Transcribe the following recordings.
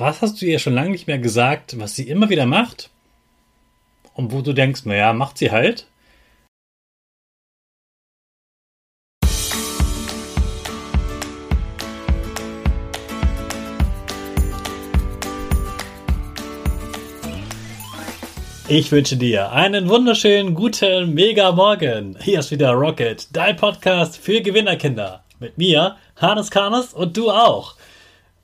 Was hast du ihr schon lange nicht mehr gesagt, was sie immer wieder macht? Und wo du denkst, naja, macht sie halt? Ich wünsche dir einen wunderschönen guten Mega Morgen. Hier ist wieder Rocket, dein Podcast für Gewinnerkinder. Mit mir, Hannes Karnes und du auch.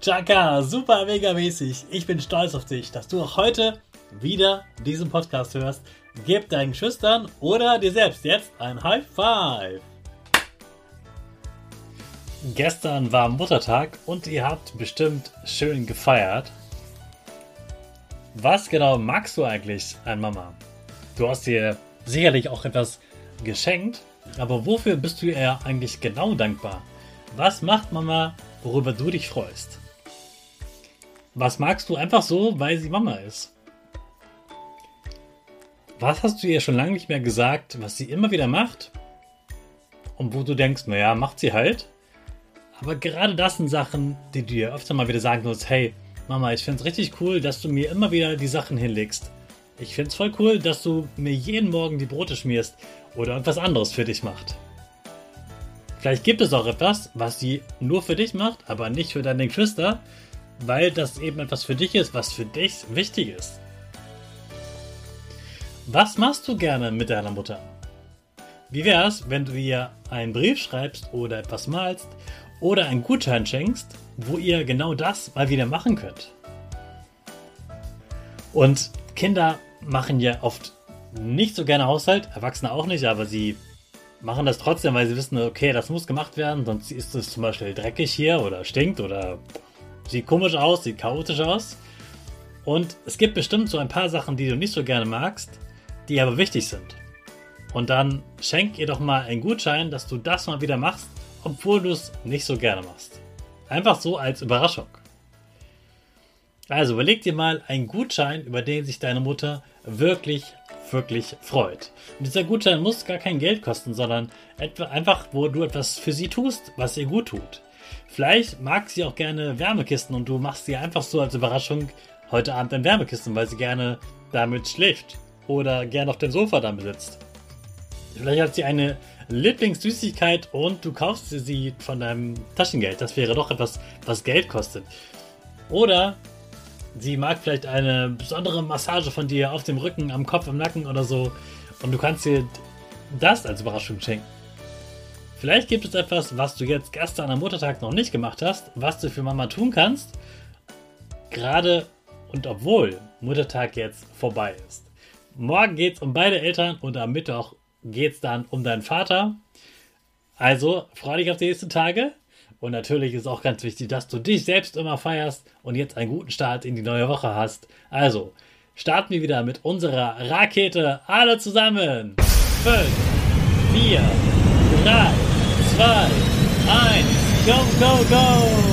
Chaka, super mega mäßig. Ich bin stolz auf dich, dass du auch heute wieder diesen Podcast hörst. Gib deinen Schüchtern oder dir selbst jetzt ein High Five. Gestern war Muttertag und ihr habt bestimmt schön gefeiert. Was genau magst du eigentlich an Mama? Du hast dir sicherlich auch etwas geschenkt, aber wofür bist du ihr eigentlich genau dankbar? Was macht Mama, worüber du dich freust? Was magst du einfach so, weil sie Mama ist? Was hast du ihr schon lange nicht mehr gesagt, was sie immer wieder macht? Und wo du denkst, naja, macht sie halt. Aber gerade das sind Sachen, die du ihr öfter mal wieder sagen musst, hey, Mama, ich find's richtig cool, dass du mir immer wieder die Sachen hinlegst. Ich find's voll cool, dass du mir jeden Morgen die Brote schmierst oder etwas anderes für dich macht. Vielleicht gibt es auch etwas, was sie nur für dich macht, aber nicht für deine Geschwister weil das eben etwas für dich ist, was für dich wichtig ist. Was machst du gerne mit deiner Mutter? Wie wär's, wenn du ihr einen Brief schreibst oder etwas malst oder einen Gutschein schenkst, wo ihr genau das mal wieder machen könnt? Und Kinder machen ja oft nicht so gerne Haushalt, Erwachsene auch nicht, aber sie machen das trotzdem, weil sie wissen, okay, das muss gemacht werden, sonst ist es zum Beispiel dreckig hier oder stinkt oder Sieht komisch aus, sieht chaotisch aus. Und es gibt bestimmt so ein paar Sachen, die du nicht so gerne magst, die aber wichtig sind. Und dann schenk ihr doch mal einen Gutschein, dass du das mal wieder machst, obwohl du es nicht so gerne machst. Einfach so als Überraschung. Also überleg dir mal einen Gutschein, über den sich deine Mutter wirklich, wirklich freut. Und dieser Gutschein muss gar kein Geld kosten, sondern einfach, wo du etwas für sie tust, was ihr gut tut. Vielleicht mag sie auch gerne Wärmekisten und du machst sie einfach so als Überraschung heute Abend ein Wärmekisten, weil sie gerne damit schläft oder gerne auf dem Sofa damit sitzt. Vielleicht hat sie eine Lieblingssüßigkeit und du kaufst sie von deinem Taschengeld. Das wäre doch etwas, was Geld kostet. Oder sie mag vielleicht eine besondere Massage von dir auf dem Rücken, am Kopf, am Nacken oder so. Und du kannst ihr das als Überraschung schenken. Vielleicht gibt es etwas, was du jetzt gestern am Muttertag noch nicht gemacht hast, was du für Mama tun kannst. Gerade und obwohl Muttertag jetzt vorbei ist. Morgen geht es um beide Eltern und am Mittwoch geht es dann um deinen Vater. Also freu dich auf die nächsten Tage. Und natürlich ist auch ganz wichtig, dass du dich selbst immer feierst und jetzt einen guten Start in die neue Woche hast. Also, starten wir wieder mit unserer Rakete. Alle zusammen. 5, 4, 3, 2, 1. Go, go, go!